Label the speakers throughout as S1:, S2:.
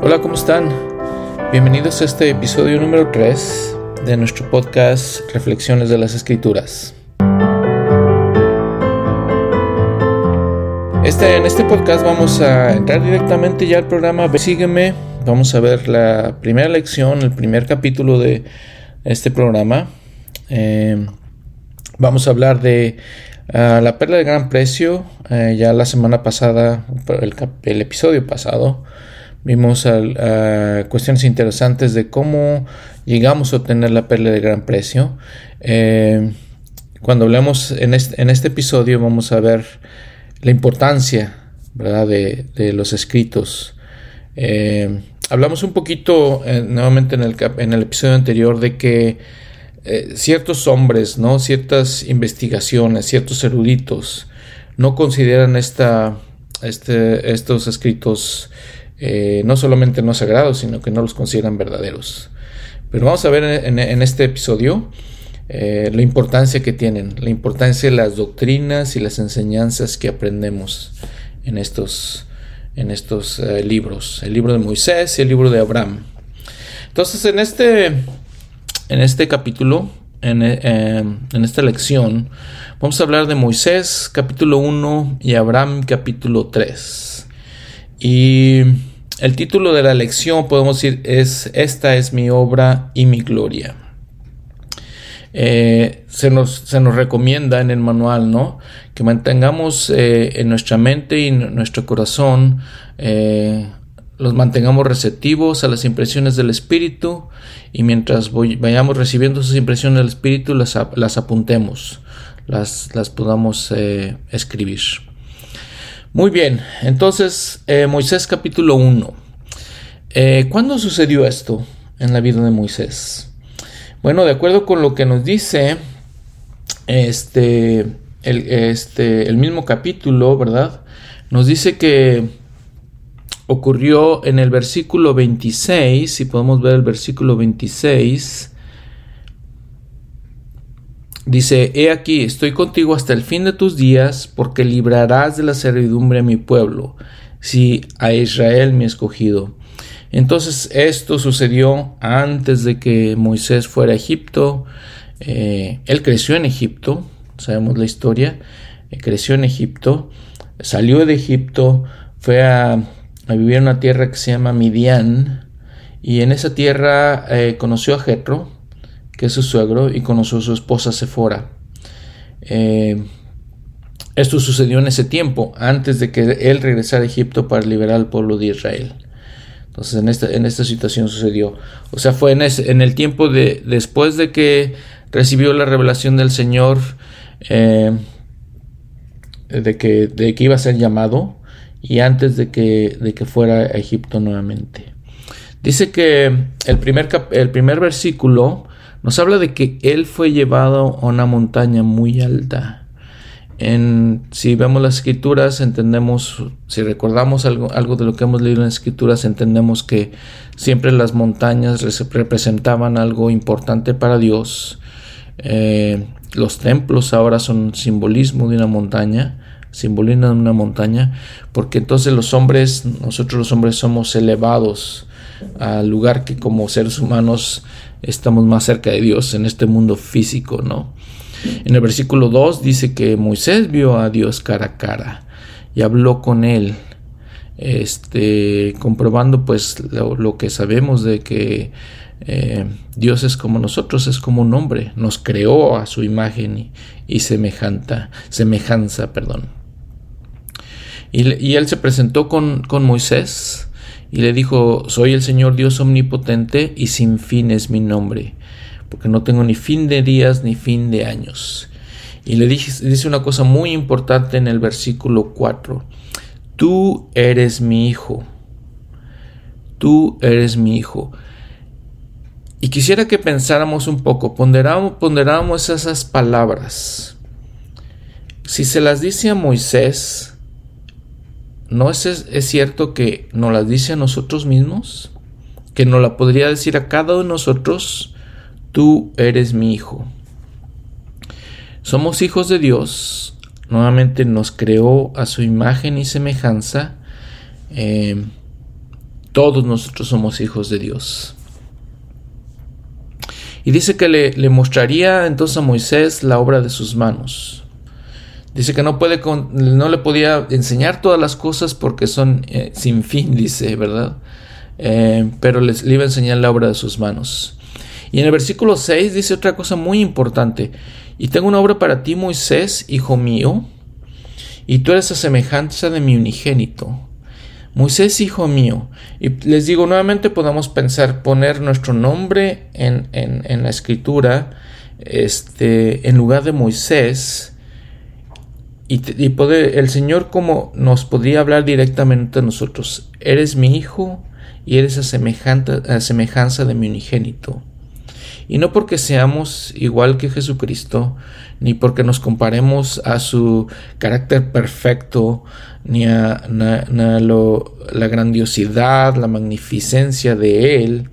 S1: Hola, ¿cómo están? Bienvenidos a este episodio número 3 de nuestro podcast Reflexiones de las Escrituras. Este, en este podcast vamos a entrar directamente ya al programa Sígueme. Vamos a ver la primera lección, el primer capítulo de este programa. Eh, vamos a hablar de ah, la perla de gran precio. Eh, ya la semana pasada, el, el episodio pasado, Vimos cuestiones interesantes de cómo llegamos a obtener la perla de gran precio. Eh, cuando hablemos en este, en este, episodio vamos a ver la importancia ¿verdad? De, los escritos. Eh, hablamos un poquito eh, nuevamente en el, en el, episodio anterior de que ciertos hombres, ¿no? ciertas investigaciones, ciertos eruditos no consideran esta, este, estos escritos eh, no solamente no sagrados, sino que no los consideran verdaderos. Pero vamos a ver en, este episodio eh, la importancia que tienen, la importancia de las doctrinas y las enseñanzas que aprendemos en estos, en estos eh, libros, el libro de Moisés y el libro de Abraham. Entonces, en este, en este capítulo, en, en esta lección, vamos a hablar de Moisés capítulo 1 y Abraham capítulo 3. Y el título de la lección, podemos decir, es Esta es mi obra y mi gloria. Eh, se, nos, se, nos, recomienda en el manual, ¿no? Que mantengamos eh, en nuestra mente y en nuestro corazón, eh, los mantengamos receptivos a las impresiones del Espíritu y mientras vayamos recibiendo esas impresiones del Espíritu, las, las apuntemos, las, las podamos escribir. Muy bien, entonces eh, Moisés capítulo 1. Eh, ¿Cuándo sucedió esto en la vida de Moisés? Bueno, de acuerdo con lo que nos dice este el, este, el mismo capítulo, ¿verdad? Nos dice que ocurrió en el versículo 26, si podemos ver el versículo 26, Dice, He aquí, estoy contigo hasta el fin de tus días, porque librarás de la servidumbre a mi pueblo, si a Israel he escogido. Entonces esto sucedió antes de que Moisés fuera a Egipto. Eh, él creció en Egipto, sabemos la historia, eh, creció en Egipto, salió de Egipto, fue a, vivir en una tierra que se llama Midian, y en esa tierra eh, conoció a Jetro, que es su suegro, y conoció a su esposa Sephora. Eh, esto sucedió en ese tiempo, antes de que él regresara a Egipto para liberar al pueblo de Israel. Entonces en esta, en esta situación sucedió. O sea, fue en, en, el tiempo de después de que recibió la revelación del Señor eh, de, que, de que iba a ser llamado y antes de que, de que fuera a Egipto nuevamente. Dice que el primer, el primer versículo nos habla de que él fue llevado a una montaña muy alta. En, si vemos las escrituras, entendemos, si recordamos algo, de lo que hemos leído en las escrituras, entendemos que siempre las montañas representaban algo importante para Dios. Eh, los templos ahora son simbolismo de una montaña, simbolizan una montaña, porque entonces los hombres, nosotros los hombres somos elevados al lugar que como seres humanos estamos más cerca de Dios en este mundo físico, ¿no? En el versículo 2 dice que Moisés vio a Dios cara a cara y habló con él, este, comprobando pues lo, que sabemos de que eh, Dios es como nosotros, es como un hombre, nos creó a su imagen y, semejanza, semejanza, perdón. Y, él se presentó con, con Moisés, y le dijo, soy el Señor Dios omnipotente y sin fin es mi nombre, porque no tengo ni fin de días ni fin de años. Y le dice una cosa muy importante en el versículo 4, tú eres mi hijo, tú eres mi hijo. Y quisiera que pensáramos un poco, ponderamos, ponderamos esas palabras. Si se las dice a Moisés, ¿No es, es cierto que nos las dice a nosotros mismos? Que nos la podría decir a cada uno de nosotros, tú eres mi hijo. Somos hijos de Dios, nuevamente nos creó a su imagen y semejanza. Eh, todos nosotros somos hijos de Dios. Y dice que le, mostraría entonces a Moisés la obra de sus manos. Dice que no, puede no le podía enseñar todas las cosas porque son eh, sin fin, dice, ¿verdad? Eh, pero les, le iba a enseñar la obra de sus manos. Y en el versículo 6 dice otra cosa muy importante. Y tengo una obra para ti, Moisés, hijo mío, y tú eres a semejanza de mi unigénito. Moisés, hijo mío. Y les digo nuevamente, podamos pensar poner nuestro nombre en, en, la escritura, este, en lugar de Moisés, y, el Señor como nos podría hablar directamente a nosotros. Eres mi hijo y eres a, a semejanza de mi unigénito. Y no porque seamos igual que Jesucristo, ni porque nos comparemos a su carácter perfecto, ni a, la grandiosidad, la magnificencia de Él,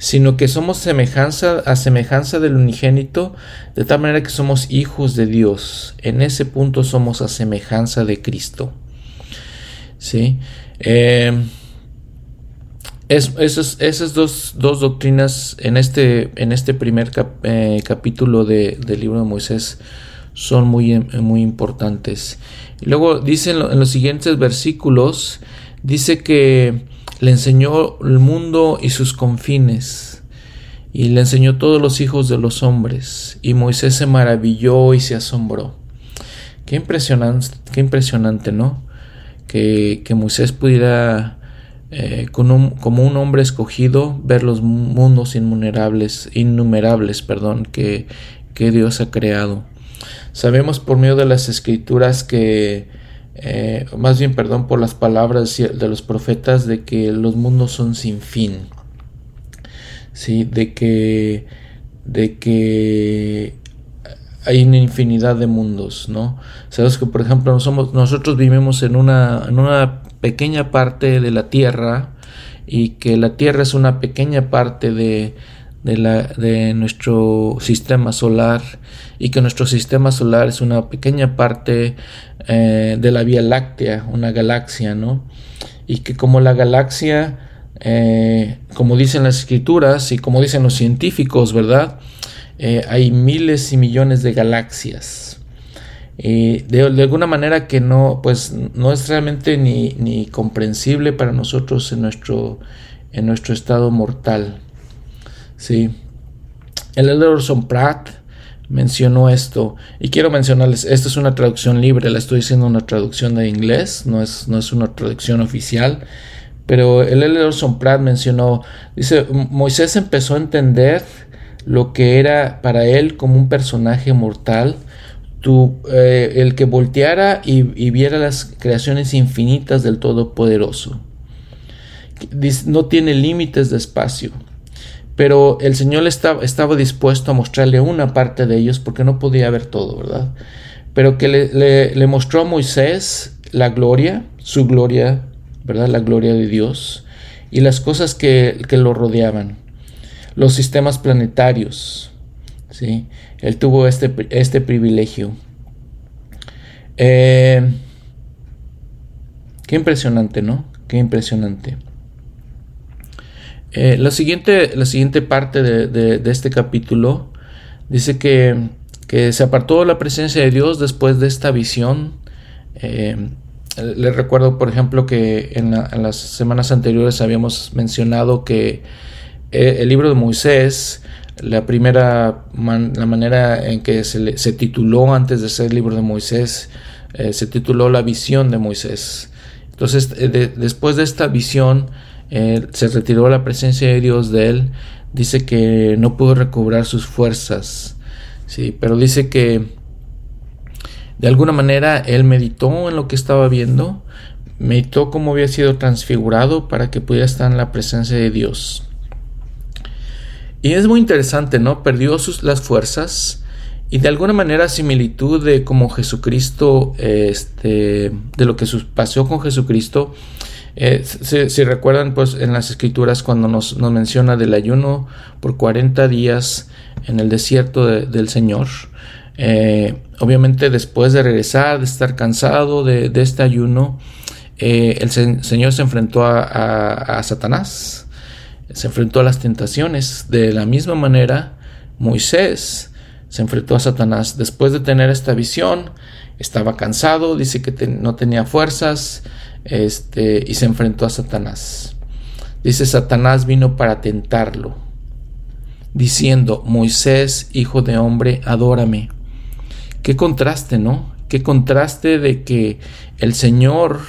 S1: sino que somos semejanza a semejanza del unigénito, de tal manera que somos hijos de Dios. En ese punto somos a semejanza de Cristo. ¿Sí? Eh, esas, dos, doctrinas en este, en este primer eh, capítulo del libro de Moisés son muy, muy importantes. Luego dice en, los siguientes versículos, dice que le enseñó el mundo y sus confines, y le enseñó todos los hijos de los hombres, y Moisés se maravilló y se asombró. Qué impresionante, qué impresionante, ¿no? Que, que Moisés pudiera eh, como un hombre escogido, ver los mundos innumerables, innumerables perdón, que, que Dios ha creado. Sabemos por medio de las escrituras que, eh, más bien, perdón, por las palabras de los profetas, de que los mundos son sin fin. Sí, de que, de que hay una infinidad de mundos, ¿no? Sabes que, por ejemplo, nosotros vivimos en una, en una pequeña parte de la Tierra y que la Tierra es una pequeña parte de, de, la, de nuestro sistema solar y que nuestro sistema solar es una pequeña parte eh, de la Vía Láctea, una galaxia, ¿no? Y que como la galaxia, eh, como dicen las escrituras y como dicen los científicos, ¿verdad? Eh, hay miles y millones de galaxias de, alguna manera que no, pues no es realmente ni, ni comprensible para nosotros en nuestro, en nuestro estado mortal. Sí. El elder Pratt mencionó esto y quiero mencionarles, esta es una traducción libre, la estoy haciendo una traducción de inglés, no es, no es una traducción oficial, pero el Orson Pratt mencionó, dice, Moisés empezó a entender lo que era para él como un personaje mortal, eh, el que volteara y, viera las creaciones infinitas del Todopoderoso. No tiene límites de espacio. Pero el Señor estaba, dispuesto a mostrarle una parte de ellos porque no podía ver todo, ¿verdad? Pero que le, mostró a Moisés la gloria, su gloria, ¿verdad? La gloria de Dios y las cosas que, que lo rodeaban. Los sistemas planetarios, ¿sí? Él tuvo este, este privilegio. Eh, qué impresionante, ¿no? Qué impresionante. Eh, la, siguiente, la siguiente parte de, este capítulo dice que, que, se apartó la presencia de Dios después de esta visión. Eh, les recuerdo, por ejemplo, que en, las semanas anteriores habíamos mencionado que el libro de Moisés la primera la manera en que se, se, tituló antes de ser el libro de Moisés eh, se tituló La visión de Moisés. Entonces, eh, después de esta visión, se retiró la presencia de Dios de él. Dice que no pudo recobrar sus fuerzas. Sí, pero dice que de alguna manera él meditó en lo que estaba viendo, meditó cómo había sido transfigurado para que pudiera estar en la presencia de Dios. Y es muy interesante, ¿no? Perdió sus, las fuerzas y de alguna manera similitud de como Jesucristo, este, de lo que pasó con Jesucristo. Eh, si, recuerdan, pues en las escrituras cuando nos, menciona del ayuno por 40 días en el desierto del Señor, eh, obviamente después de regresar, de estar cansado de, este ayuno, eh, el Señor se enfrentó a, Satanás, se enfrentó a las tentaciones. De la misma manera, Moisés se enfrentó a Satanás. Después de tener esta visión, estaba cansado, dice que no tenía fuerzas, este, y se enfrentó a Satanás. Dice, Satanás vino para tentarlo, diciendo, Moisés, hijo de hombre, adórame. Qué contraste, ¿no? Qué contraste de que el Señor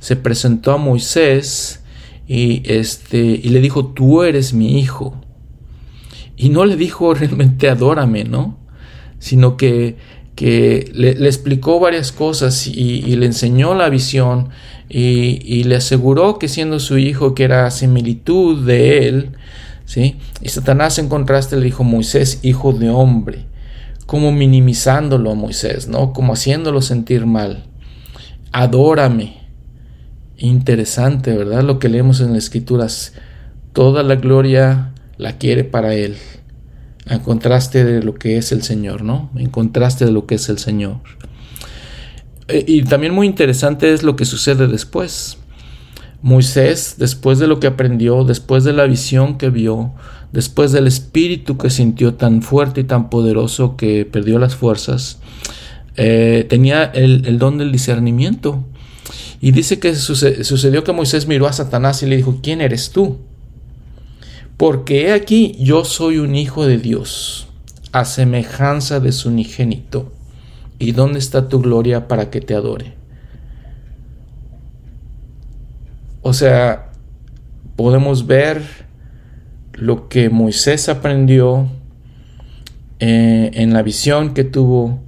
S1: se presentó a Moisés y, este, y le dijo, tú eres mi hijo. Y no le dijo realmente adórame, ¿no? Sino que, que le, explicó varias cosas y, le enseñó la visión y, le aseguró que siendo su hijo, que era similitud de él, ¿sí? Y Satanás en contraste le dijo, Moisés, hijo de hombre, como minimizándolo a Moisés, ¿no? Como haciéndolo sentir mal. Adórame, Interesante, ¿verdad? Lo que leemos en las escrituras. Toda la gloria la quiere para Él. En contraste de lo que es el Señor, ¿no? En contraste de lo que es el Señor. E, y también muy interesante es lo que sucede después. Moisés, después de lo que aprendió, después de la visión que vio, después del espíritu que sintió tan fuerte y tan poderoso que perdió las fuerzas, eh, tenía el, el, don del discernimiento. Y dice que sucedió que Moisés miró a Satanás y le dijo, ¿quién eres tú? Porque he aquí yo soy un hijo de Dios, a semejanza de su unigénito. ¿Y dónde está tu gloria para que te adore? O sea, podemos ver lo que Moisés aprendió eh, en la visión que tuvo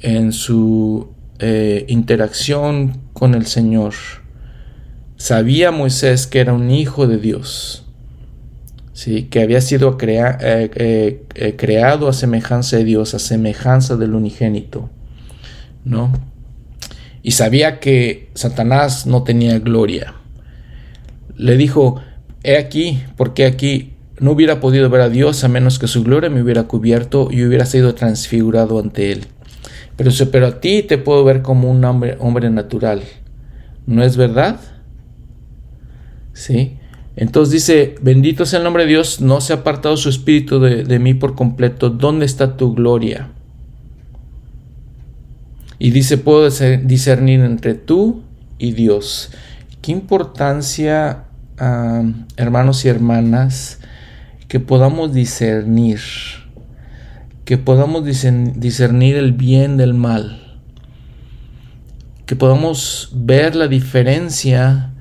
S1: en su eh, interacción con el Señor. Sabía Moisés que era un hijo de Dios, ¿sí? que había sido eh, eh, creado a semejanza de Dios, a semejanza del unigénito. ¿no? Y sabía que Satanás no tenía gloria. Le dijo, he aquí, porque aquí no hubiera podido ver a Dios a menos que su gloria me hubiera cubierto y hubiera sido transfigurado ante él. Pero, pero a ti te puedo ver como un hombre natural. ¿No es verdad? ¿Sí? Entonces dice, bendito sea el nombre de Dios, no se ha apartado su espíritu de, de mí por completo. ¿Dónde está tu gloria? Y dice, puedo discernir entre tú y Dios. Qué importancia, hermanos y hermanas, que podamos discernir que podamos discernir el bien del mal, que podamos ver la diferencia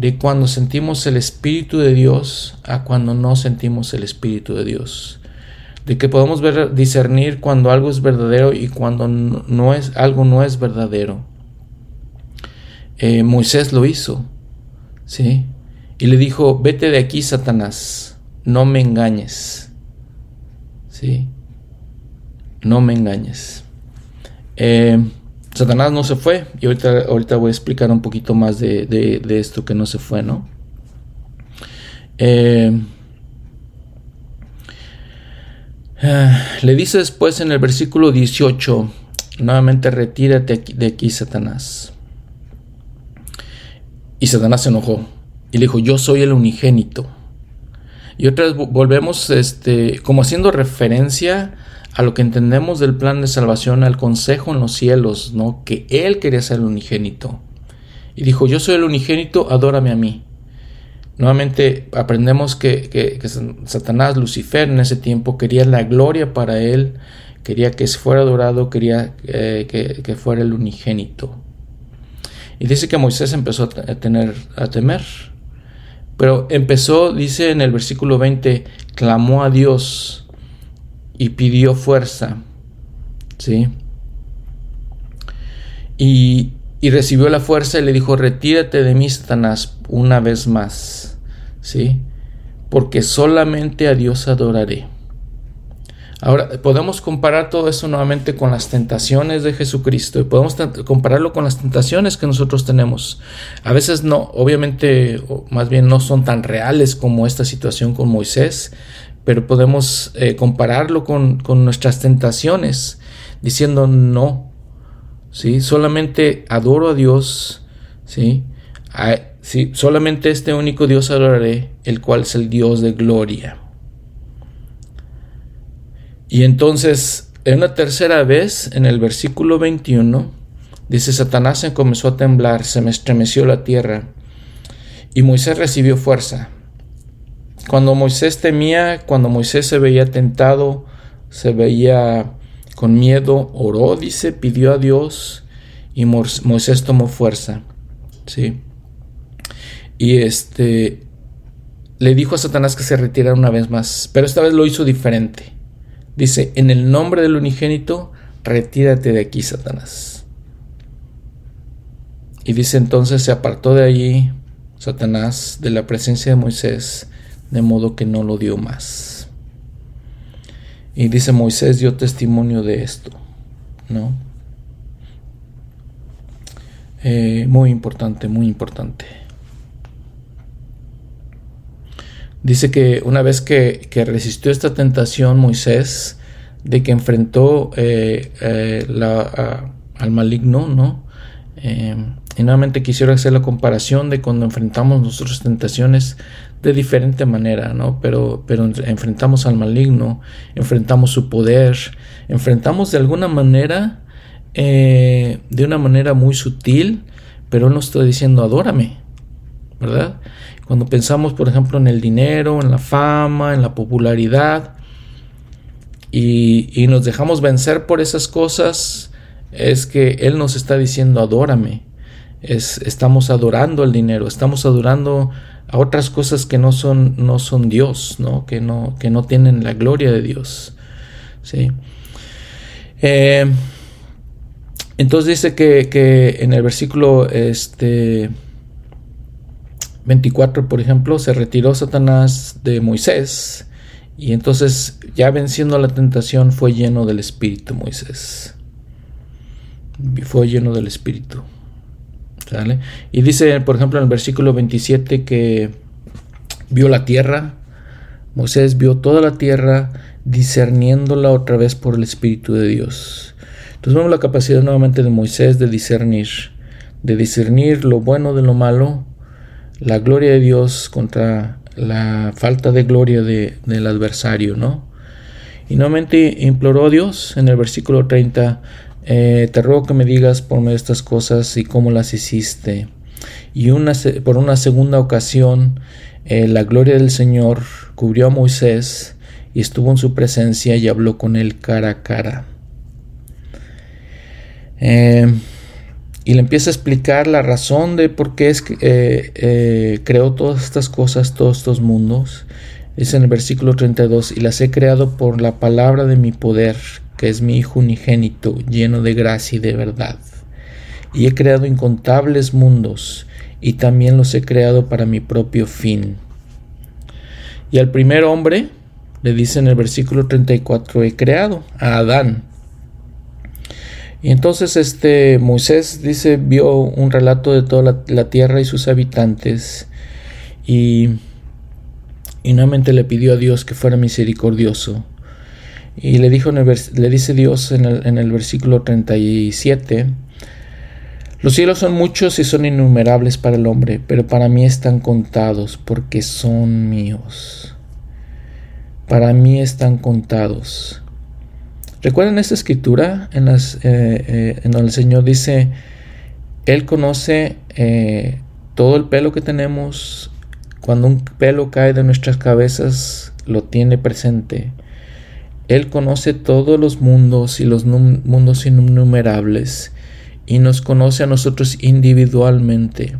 S1: de cuando sentimos el Espíritu de Dios a cuando no sentimos el Espíritu de Dios. De que podamos ver, discernir cuando algo es verdadero y cuando no es, algo no es verdadero. Eh, Moisés lo hizo, ¿sí? Y le dijo, vete de aquí, Satanás, no me engañes, ¿sí? no me engañes. Eh, Satanás no se fue y ahorita, ahorita, voy a explicar un poquito más de, esto que no se fue, ¿no? Eh, eh, le dice después en el versículo 18, nuevamente retírate de aquí, Satanás. Y Satanás se enojó y le dijo, yo soy el unigénito. Y otra vez volvemos este, como haciendo referencia a lo que entendemos del plan de salvación, al consejo en los cielos, ¿no? Que Él quería ser el unigénito. Y dijo, yo soy el unigénito, adórame a mí. Nuevamente aprendemos que, Satanás, Lucifer en ese tiempo quería la gloria para Él, quería que fuera adorado, quería eh, que, fuera el unigénito. Y dice que Moisés empezó a, tener, a temer. Pero empezó, dice en el versículo 20, clamó a Dios y pidió fuerza. ¿Sí? Y, y, recibió la fuerza y le dijo, retírate de mí, Satanás, una vez más. ¿Sí? Porque solamente a Dios adoraré. Ahora, podemos comparar todo eso nuevamente con las tentaciones de Jesucristo y podemos compararlo con las tentaciones que nosotros tenemos. A veces no, obviamente, más bien no son tan reales como esta situación con Moisés, pero podemos eh, compararlo con, nuestras tentaciones, diciendo no, ¿sí? solamente adoro a Dios, ¿sí? sí, solamente este único Dios adoraré, el cual es el Dios de gloria. Y entonces, en una tercera vez, en el versículo 21, dice, Satanás comenzó a temblar, se me estremeció la tierra, y Moisés recibió fuerza. Cuando Moisés temía, cuando Moisés se veía tentado, se veía con miedo, oró, dice, pidió a Dios, y Moisés tomó fuerza. ¿Sí? Y este le dijo a Satanás que se retirara una vez más, pero esta vez lo hizo diferente. Dice, en el nombre del unigénito, retírate de aquí, Satanás. Y dice entonces se apartó de allí Satanás de la presencia de Moisés, de modo que no lo dio más. Y dice Moisés dio testimonio de esto, ¿no? Eh, muy importante, muy importante. Dice que una vez que, resistió esta tentación Moisés de que enfrentó eh, eh, al maligno, ¿no? y nuevamente quisiera hacer la comparación de cuando enfrentamos nuestras tentaciones de diferente manera, ¿no? Pero, pero enfrentamos al maligno, enfrentamos su poder, enfrentamos de alguna manera eh, de una manera muy sutil, pero Él nos está diciendo, adórame, ¿verdad? Cuando pensamos, por ejemplo, en el dinero, en la fama, en la popularidad, y, nos dejamos vencer por esas cosas, es que Él nos está diciendo, adórame. Es, estamos adorando el dinero, estamos adorando a otras cosas que no son, no son Dios, ¿no? Que, no, que no tienen la gloria de Dios. ¿sí? Eh, entonces dice que, en el versículo este, 24, por ejemplo, se retiró Satanás de Moisés y entonces ya venciendo la tentación fue lleno del Espíritu Moisés. Fue lleno del Espíritu. Y dice, por ejemplo, en el versículo 27 que vio la tierra, Moisés vio toda la tierra discerniéndola otra vez por el Espíritu de Dios. Entonces vemos la capacidad nuevamente de Moisés de discernir, de discernir lo bueno de lo malo, la gloria de Dios contra la falta de gloria del adversario, ¿no? Y nuevamente imploró a Dios en el versículo 30, eh, te ruego que me digas por medio estas cosas y cómo las hiciste. Y una, por una segunda ocasión, eh, la gloria del Señor cubrió a Moisés y estuvo en su presencia y habló con él cara a cara. Eh, y le empieza a explicar la razón de por qué es que creó todas estas cosas, todos estos mundos. Es en el versículo 32, y las he creado por la palabra de mi poder, que es mi Hijo unigénito, lleno de gracia y de verdad. Y he creado incontables mundos, y también los he creado para mi propio fin. Y al primer hombre, le dice en el versículo 34, he creado a Adán y entonces este Moisés dice, vio un relato de toda la, tierra y sus habitantes y, y, nuevamente le pidió a Dios que fuera misericordioso. Y le, dijo le dice Dios en el, en el versículo 37, los cielos son muchos y son innumerables para el hombre, pero para mí están contados porque son míos. Para mí están contados. ¿Recuerdan esta escritura en, las, eh, eh, en donde el Señor dice, Él conoce eh, todo el pelo que tenemos, cuando un pelo cae de nuestras cabezas, lo tiene presente. Él conoce todos los mundos y los mundos innumerables y nos conoce a nosotros individualmente.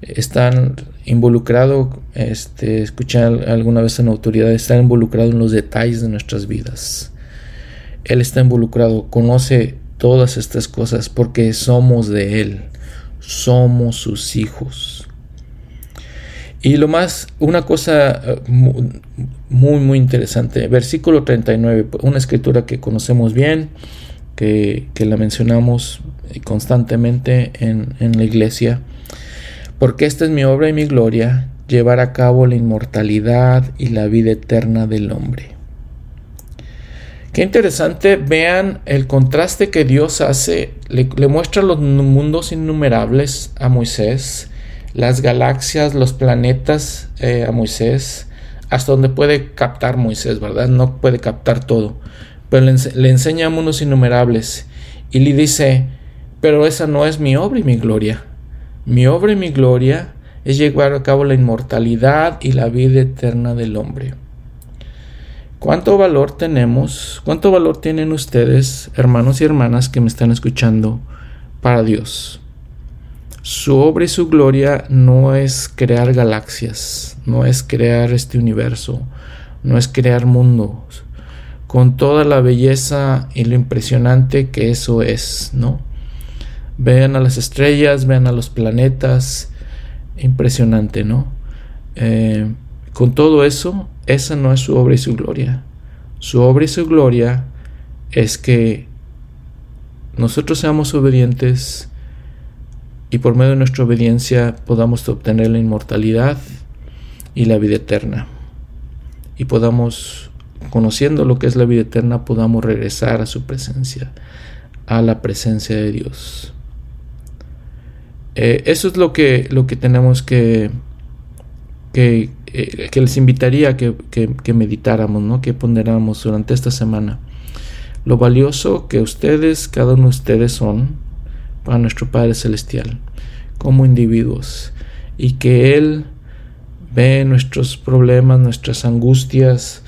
S1: Están involucrados, este, escuché alguna vez en autoridad, están involucrados en los detalles de nuestras vidas. Él está involucrado, conoce todas estas cosas porque somos de Él, somos sus hijos. Y lo más, una cosa eh, muy, muy interesante, versículo 39, una escritura que conocemos bien, que, la mencionamos constantemente en, en la iglesia, porque esta es mi obra y mi gloria, llevar a cabo la inmortalidad y la vida eterna del hombre. Qué interesante, vean el contraste que Dios hace, le, muestra los mundos innumerables a Moisés, las galaxias, los planetas eh, a Moisés, hasta donde puede captar Moisés, ¿verdad? No puede captar todo, pero le, le enseña unos innumerables y le dice, pero esa no es mi obra y mi gloria. Mi obra y mi gloria es llevar a cabo la inmortalidad y la vida eterna del hombre. ¿Cuánto valor tenemos? ¿Cuánto valor tienen ustedes, hermanos y hermanas que me están escuchando, para Dios? Su obra y su gloria no es crear galaxias, no es crear este universo, no es crear mundos, con toda la belleza y lo impresionante que eso es, ¿no? Vean a las estrellas, vean a los planetas, impresionante, ¿no? Eh, con todo eso, esa no es su obra y su gloria. Su obra y su gloria es que nosotros seamos obedientes y por medio de nuestra obediencia podamos obtener la inmortalidad y la vida eterna. Y podamos, conociendo lo que es la vida eterna, podamos regresar a su presencia, a la presencia de Dios. Eh, eso es lo que, lo que tenemos que, que eh, que les invitaría a que, que, meditáramos, ¿no? que ponderáramos durante esta semana. Lo valioso que ustedes, cada uno de ustedes son para nuestro Padre Celestial, como individuos, y que Él ve nuestros problemas, nuestras angustias,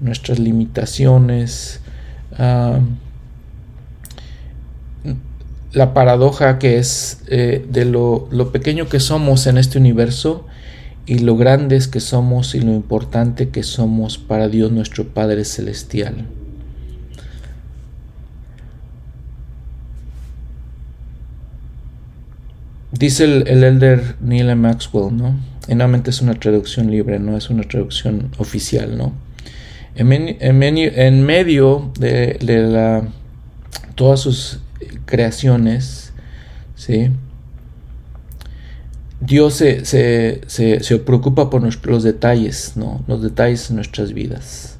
S1: nuestras limitaciones, la paradoja que es eh, de lo, lo, pequeño que somos en este universo y lo grandes que somos y lo importante que somos para Dios nuestro Padre Celestial. Dice el, elder Neil Maxwell, ¿no? Y nuevamente es una traducción libre, no es una traducción oficial, ¿no? En, en, medio de, de la, todas sus creaciones, ¿sí? Dios se, se, preocupa por los detalles, ¿no? los detalles de nuestras vidas.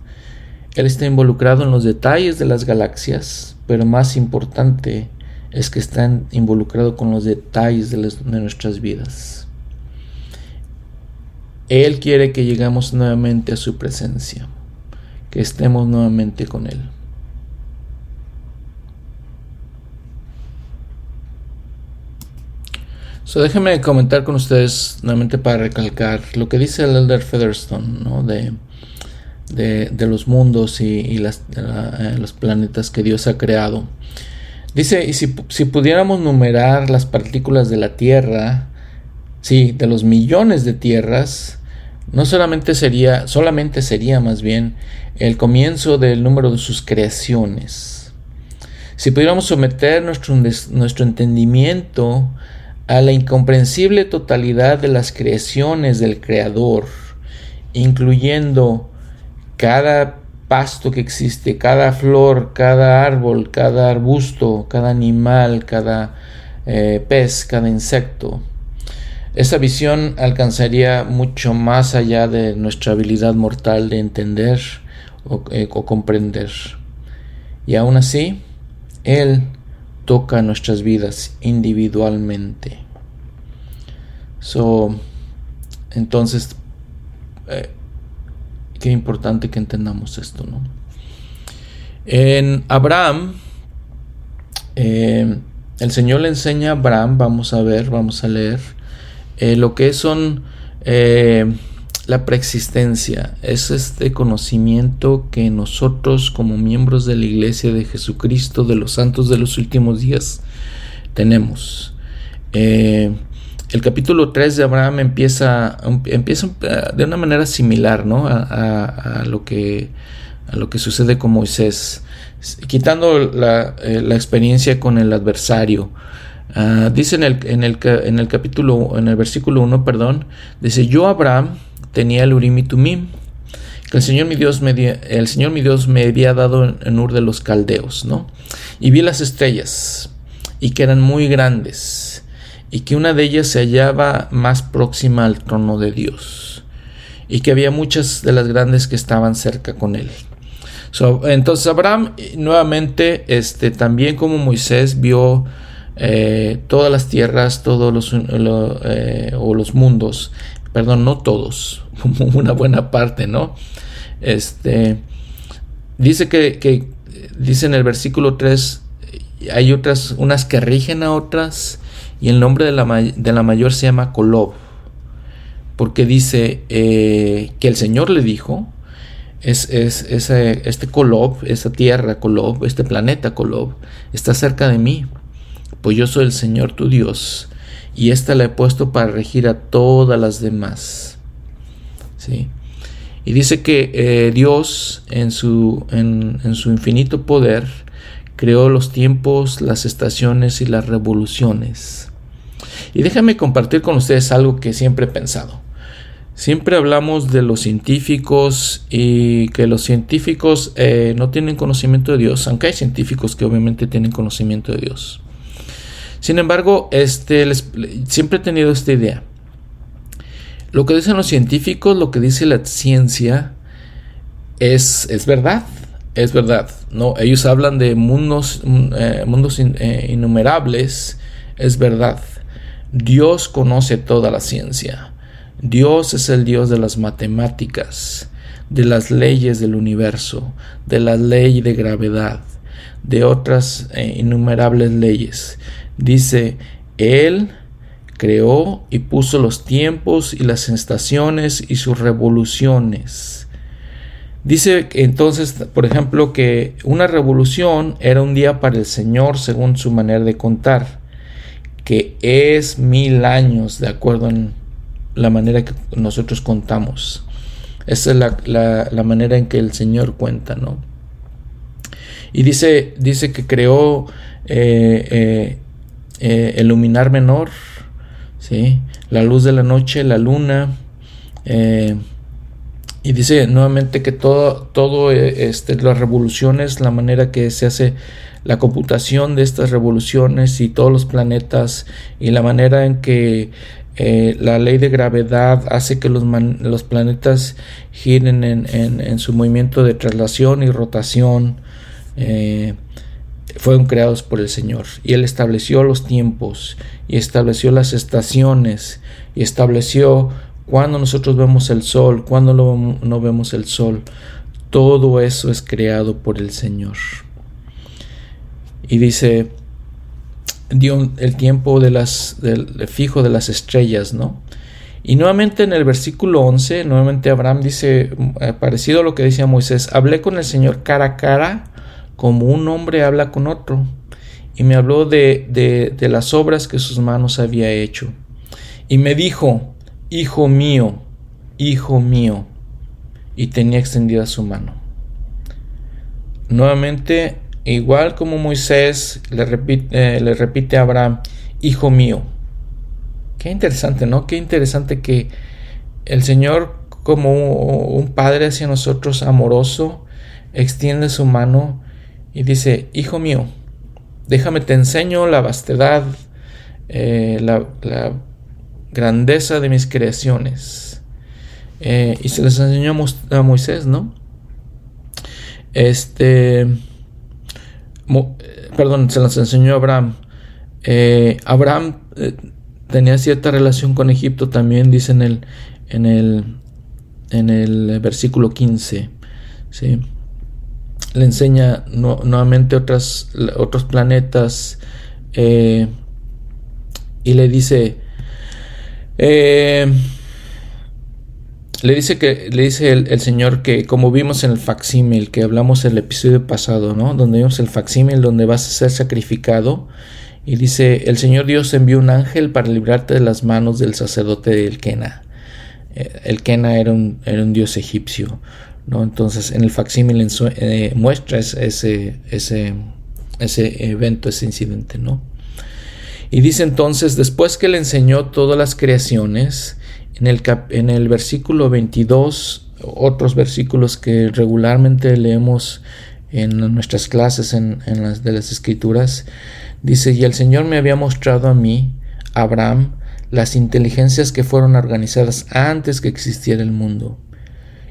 S1: Él está involucrado en los detalles de las galaxias, pero más importante es que está involucrado con los detalles de, nuestras vidas. Él quiere que lleguemos nuevamente a su presencia, que estemos nuevamente con Él. So, déjenme comentar con ustedes nuevamente para recalcar lo que dice el Elder Featherstone de, de, los mundos y, las, eh, los planetas que Dios ha creado. Dice, y si, si, pudiéramos numerar las partículas de la Tierra, sí, de los millones de tierras, no solamente sería, solamente sería más bien el comienzo del número de sus creaciones. Si pudiéramos someter nuestro, nuestro entendimiento a la incomprensible totalidad de las creaciones del Creador, incluyendo cada pasto que existe, cada flor, cada árbol, cada arbusto, cada animal, cada eh, pez, cada insecto. Esa visión alcanzaría mucho más allá de nuestra habilidad mortal de entender o, eh, comprender. Y aún así, Él toca nuestras vidas individualmente. So, entonces, eh, qué importante que entendamos esto, ¿no? En Abraham, eh, el Señor le enseña a Abraham, vamos a ver, vamos a leer, eh, lo que son la preexistencia, es este conocimiento que nosotros como miembros de la iglesia de Jesucristo, de los santos de los últimos días, tenemos. Eh, el capítulo 3 de Abraham empieza, eh, de una manera similar ¿no? a, lo que, sucede con Moisés, quitando la, eh, experiencia con el adversario. Ah, dice en el, en, el, en el capítulo, en el versículo 1, perdón, dice, yo Abraham tenía el Urim y Tumim, que el Señor mi Dios me, el Señor mi Dios me había dado en, Ur de los Caldeos, ¿no? Y vi las estrellas, y que eran muy grandes, y que una de ellas se hallaba más próxima al trono de Dios, y que había muchas de las grandes que estaban cerca con él. entonces Abraham nuevamente, este, también como Moisés, vio eh, todas las tierras, todos los, eh, o los mundos, perdón, no todos, una buena parte, ¿no? Este, dice que, dice en el versículo 3, hay otras, unas que rigen a otras, y el nombre de la, de la mayor se llama Colob, porque dice eh, que el Señor le dijo, es, es, este Kolob, esa tierra Kolob, este planeta Kolob, está cerca de mí, pues yo soy el Señor tu Dios, y esta la he puesto para regir a todas las demás. ¿Sí? Y dice que eh, Dios en su, en su infinito poder creó los tiempos, las estaciones y las revoluciones. Y déjame compartir con ustedes algo que siempre he pensado. Siempre hablamos de los científicos y que los científicos eh, no tienen conocimiento de Dios, aunque hay científicos que obviamente tienen conocimiento de Dios. Sin embargo, este, siempre he tenido esta idea. Lo que dicen los científicos, lo que dice la ciencia, es, es verdad, es verdad. No, ellos hablan de mundos, mm, eh, mundos eh, innumerables, es verdad. Dios conoce toda la ciencia. Dios es el Dios de las matemáticas, de las leyes del universo, de la ley de gravedad, de otras eh, innumerables leyes. Dice, Él creó y puso los tiempos y las estaciones y sus revoluciones. Dice entonces, por ejemplo, que una revolución era un día para el Señor según su manera de contar, que es mil años de acuerdo en la manera que nosotros contamos. Esa es la, manera en que el Señor cuenta, ¿no? Y dice, dice que creó eh, eh, eh, el luminar menor, ¿sí? la luz de la noche, la luna. y dice nuevamente que todo, todo este, las revoluciones, la manera que se hace la computación de estas revoluciones y todos los planetas y la manera en que eh, la ley de gravedad hace que los, los planetas giren en, su movimiento de traslación y rotación. Eh, fueron creados por el Señor. Y Él estableció los tiempos y estableció las estaciones y estableció cuando nosotros vemos el sol, cuando no vemos el sol. Todo eso es creado por el Señor. Y dice, dio el tiempo de las, del fijo de las estrellas, ¿no? Y nuevamente en el versículo 11, nuevamente Abraham dice, eh, parecido a lo que decía Moisés, hablé con el Señor cara a cara como un hombre habla con otro, y me habló de, de, de las obras que sus manos había hecho. Y me dijo, Hijo mío, Hijo mío, y tenía extendida su mano. Nuevamente Igual como Moisés le repite, eh, le repite a Abraham, Hijo mío. Qué interesante, ¿no? Qué interesante que el Señor, como un padre hacia nosotros amoroso, extiende su mano y dice, Hijo mío, déjame te enseño la vastedad, eh, la, grandeza de mis creaciones. Eh, y se les enseñó a Moisés, ¿no? Este perdón, se las enseñó Abraham. Eh, Abraham eh, tenía cierta relación con Egipto también, dice en el, en el, versículo 15. ¿sí? Le enseña nuevamente otros planetas eh, y le dice, le dice que le dice el, Señor que como vimos en el facsímil que hablamos en el episodio pasado, ¿no? Donde vimos el facsímil donde vas a ser sacrificado y dice el Señor Dios envió un ángel para librarte de las manos del sacerdote del Kena. Eh, el Kena era un, era un dios egipcio, ¿no? Entonces en el facsímil eh, muestra ese, ese, ese evento, ese incidente, ¿no? Y dice entonces, después que le enseñó todas las creaciones, en el, en el versículo 22, otros versículos que regularmente leemos en nuestras clases en, las de las escrituras, dice, y el Señor me había mostrado a mí, Abraham, las inteligencias que fueron organizadas antes que existiera el mundo.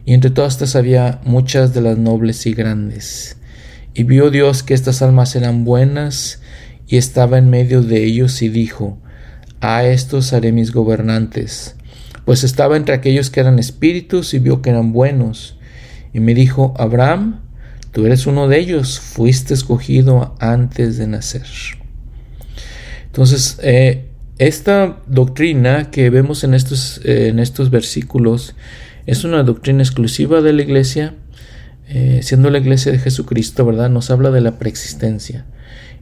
S1: Y entre todas estas había muchas de las nobles y grandes. Y vio Dios que estas almas eran buenas y estaba en medio de ellos y dijo, A estos haré mis gobernantes, pues estaba entre aquellos que eran espíritus y vio que eran buenos. Y me dijo, Abraham, tú eres uno de ellos, fuiste escogido antes de nacer. Entonces, eh, esta doctrina que vemos en estos, eh, en estos versículos es una doctrina exclusiva de la iglesia, eh, siendo la iglesia de Jesucristo, ¿verdad? Nos habla de la preexistencia.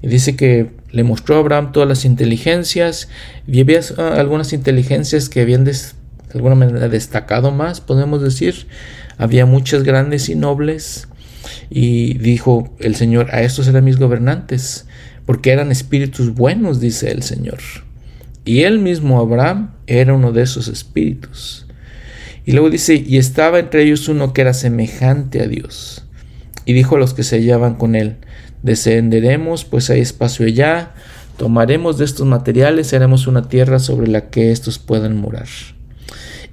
S1: Y dice que le mostró a Abraham todas las inteligencias y había ah, algunas inteligencias que habían de alguna manera destacado más, podemos decir. Había muchas grandes y nobles. Y dijo el Señor, a estos eran mis gobernantes, porque eran espíritus buenos, dice el Señor. Y él mismo, Abraham, era uno de esos espíritus. Y luego dice, y estaba entre ellos uno que era semejante a Dios. Y dijo a los que se hallaban con él, descenderemos, pues hay espacio allá, tomaremos de estos materiales haremos una tierra sobre la que estos puedan morar.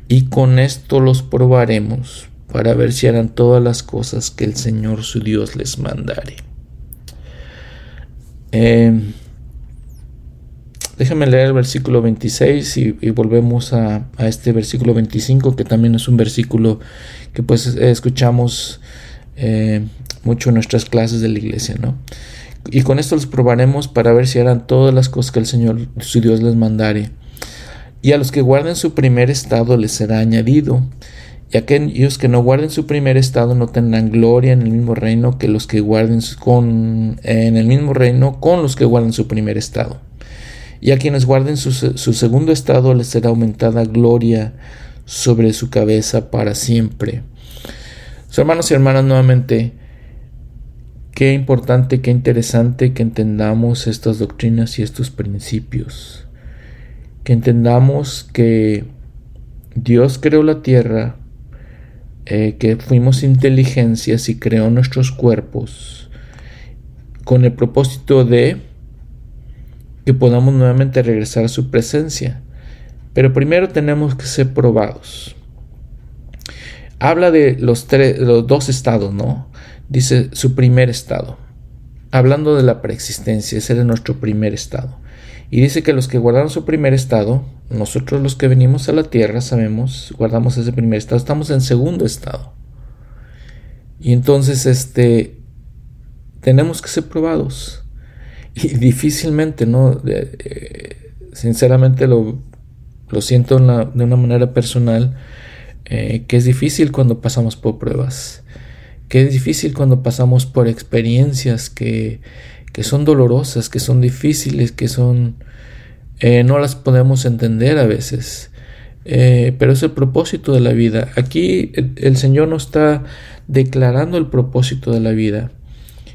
S1: Y con esto los probaremos, para ver si harán todas las cosas que el Señor su Dios les mandare. Eh, Déjame leer el versículo 26 y, volvemos a, este versículo 25, que también es un versículo que pues escuchamos eh, mucho en nuestras clases de la iglesia, ¿no? Y con esto los probaremos para ver si harán todas las cosas que el Señor, su Dios, les mandare. Y a los que guarden su primer estado les será añadido. Y aquellos que no guarden su primer estado no tendrán gloria en el mismo reino que los que guarden con, en el mismo reino con los que guarden su primer estado y a quienes guarden su, segundo estado les será aumentada gloria sobre su cabeza para siempre. hermanos y hermanas, nuevamente, qué importante, qué interesante que entendamos estas doctrinas y estos principios. Que entendamos que Dios creó la tierra, eh, que fuimos inteligencias y creó nuestros cuerpos con el propósito de que podamos nuevamente regresar a su presencia. Pero primero tenemos que ser probados. Habla de los, los dos estados, ¿no? Dice su primer estado. Hablando de la preexistencia, ese era nuestro primer estado. Y dice que los que guardaron su primer estado, nosotros los que venimos a la tierra sabemos, guardamos ese primer estado, estamos en segundo estado. Y entonces, este, tenemos que ser probados. Y difícilmente, ¿no? sinceramente lo, lo siento de una manera personal, eh, que es difícil cuando pasamos por pruebas, que es difícil cuando pasamos por experiencias que, que son dolorosas, que son difíciles, que son... Eh, no las podemos entender a veces. Eh, pero es el propósito de la vida. Aquí el Señor nos está declarando el propósito de la vida.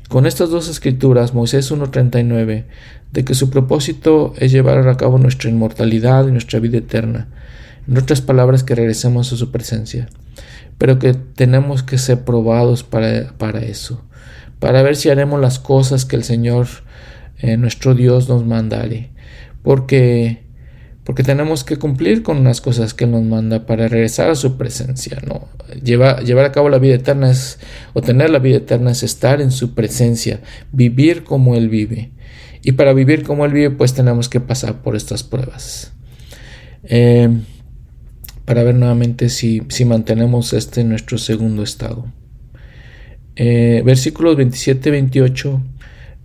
S1: Con estas dos escrituras, Moisés 1.39, de que su propósito es llevar a cabo nuestra inmortalidad y nuestra vida eterna. En otras palabras, que regresemos a su presencia. Pero que tenemos que ser probados para, para eso, para ver si haremos las cosas que el Señor, eh, nuestro Dios, nos mandare. Porque porque tenemos que cumplir con las cosas que Él nos manda para regresar a su presencia. ¿no? Llevar, llevar a cabo la vida eterna es, o tener la vida eterna es estar en su presencia, vivir como Él vive. Y para vivir como Él vive, pues tenemos que pasar por estas pruebas. Em, para ver nuevamente si, si, mantenemos este nuestro segundo estado. Eh, versículos 27-28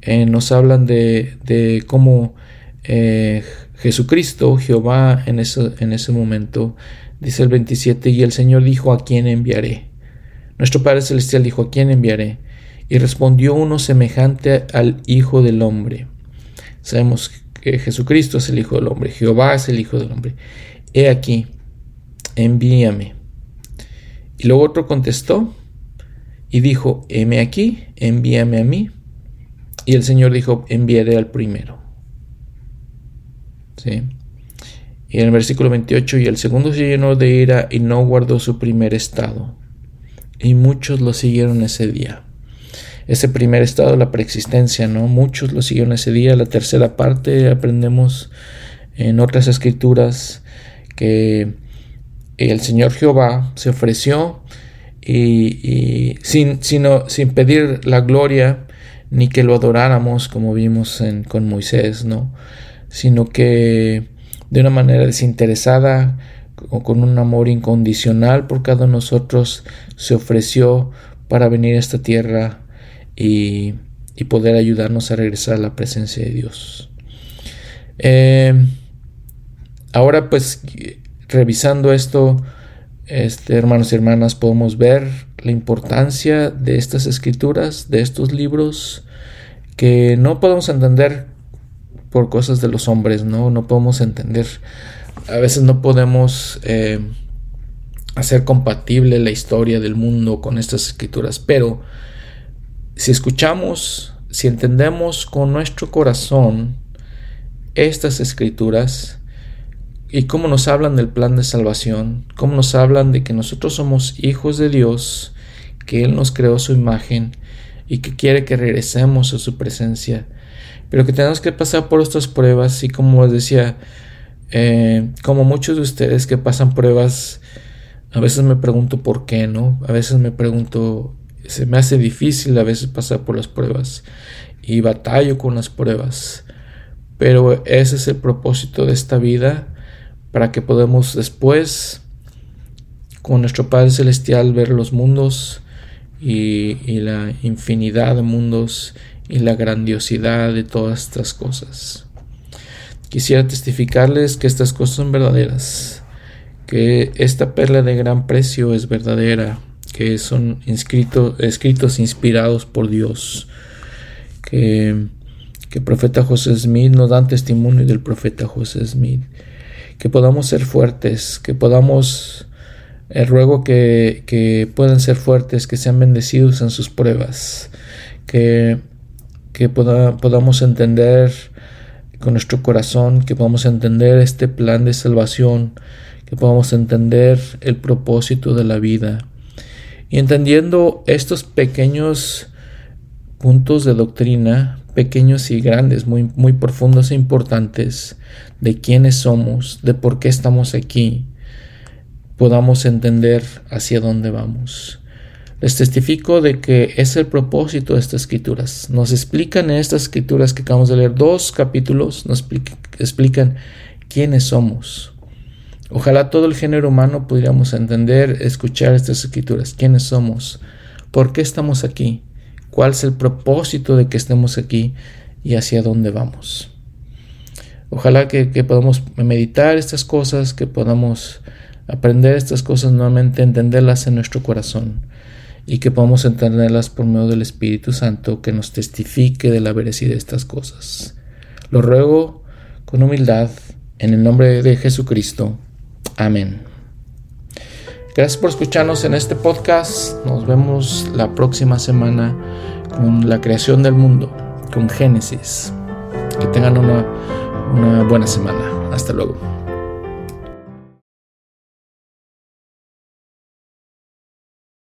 S1: eh, nos hablan de, de cómo eh, Jesucristo, Jehová, en ese, en ese momento, dice el 27, y el Señor dijo, ¿a quién enviaré? Nuestro Padre Celestial dijo, ¿a quién enviaré? Y respondió uno semejante al Hijo del Hombre. Sabemos que Jesucristo es el Hijo del Hombre, Jehová es el Hijo del Hombre. He aquí, envíame. Y luego otro contestó y dijo, heme aquí, envíame a mí. Y el Señor dijo, enviaré al primero. Y en el versículo 28, y el segundo se llenó de ira y no guardó su primer estado. Y muchos lo siguieron ese día. Ese primer estado, la preexistencia, ¿no? Muchos lo siguieron ese día. La tercera parte aprendemos en otras escrituras que el Señor Jehová se ofreció y, sin, sino, sin pedir la gloria ni que lo adoráramos como vimos con Moisés, ¿no? Sino que de una manera desinteresada o con un amor incondicional por cada uno de nosotros se ofreció para venir a esta tierra y, poder ayudarnos a regresar a la presencia de Dios. Eh, ahora pues revisando esto, este, hermanos y hermanas, podemos ver la importancia de estas escrituras, de estos libros, que no podemos entender por cosas de los hombres, ¿no? No podemos entender. A veces no podemos eh, hacer compatible la historia del mundo con estas escrituras, pero si escuchamos, si entendemos con nuestro corazón estas escrituras, y cómo nos hablan del plan de salvación, cómo nos hablan de que nosotros somos hijos de Dios, que Él nos creó su imagen y que quiere que regresemos a su presencia, pero que tenemos que pasar por estas pruebas y como les decía, eh, como muchos de ustedes que pasan pruebas, a veces me pregunto por qué, ¿no? A veces me pregunto, se me hace difícil a veces pasar por las pruebas y batallo con las pruebas, pero ese es el propósito de esta vida para que podamos después con nuestro Padre Celestial ver los mundos y, la infinidad de mundos y la grandiosidad de todas estas cosas. Quisiera testificarles que estas cosas son verdaderas, que esta perla de gran precio es verdadera, que son escritos inspirados por Dios, que, que el profeta José Smith nos dan testimonio del profeta José Smith que podamos ser fuertes, que podamos, el ruego que, que puedan ser fuertes, que sean bendecidos en sus pruebas, que, que podamos entender con nuestro corazón, que podamos entender este plan de salvación, que podamos entender el propósito de la vida. Y entendiendo estos pequeños puntos de doctrina, pequeños y grandes, muy, muy profundos e importantes, de quiénes somos, de por qué estamos aquí, podamos entender hacia dónde vamos. Les testifico de que es el propósito de estas escrituras. Nos explican en estas escrituras que acabamos de leer, dos capítulos, nos explican quiénes somos. Ojalá todo el género humano pudiéramos entender, escuchar estas escrituras, quiénes somos, por qué estamos aquí, cuál es el propósito de que estemos aquí y hacia dónde vamos. Ojalá que, podamos meditar estas cosas, que podamos aprender estas cosas nuevamente, entenderlas en nuestro corazón y que podamos entenderlas por medio del Espíritu Santo que nos testifique de la veracidad de estas cosas. Lo ruego con humildad en el nombre de Jesucristo. Amén. Gracias por escucharnos en este podcast. Nos vemos la próxima semana con la creación del mundo, con Génesis. Que tengan una, una buena semana. Hasta luego.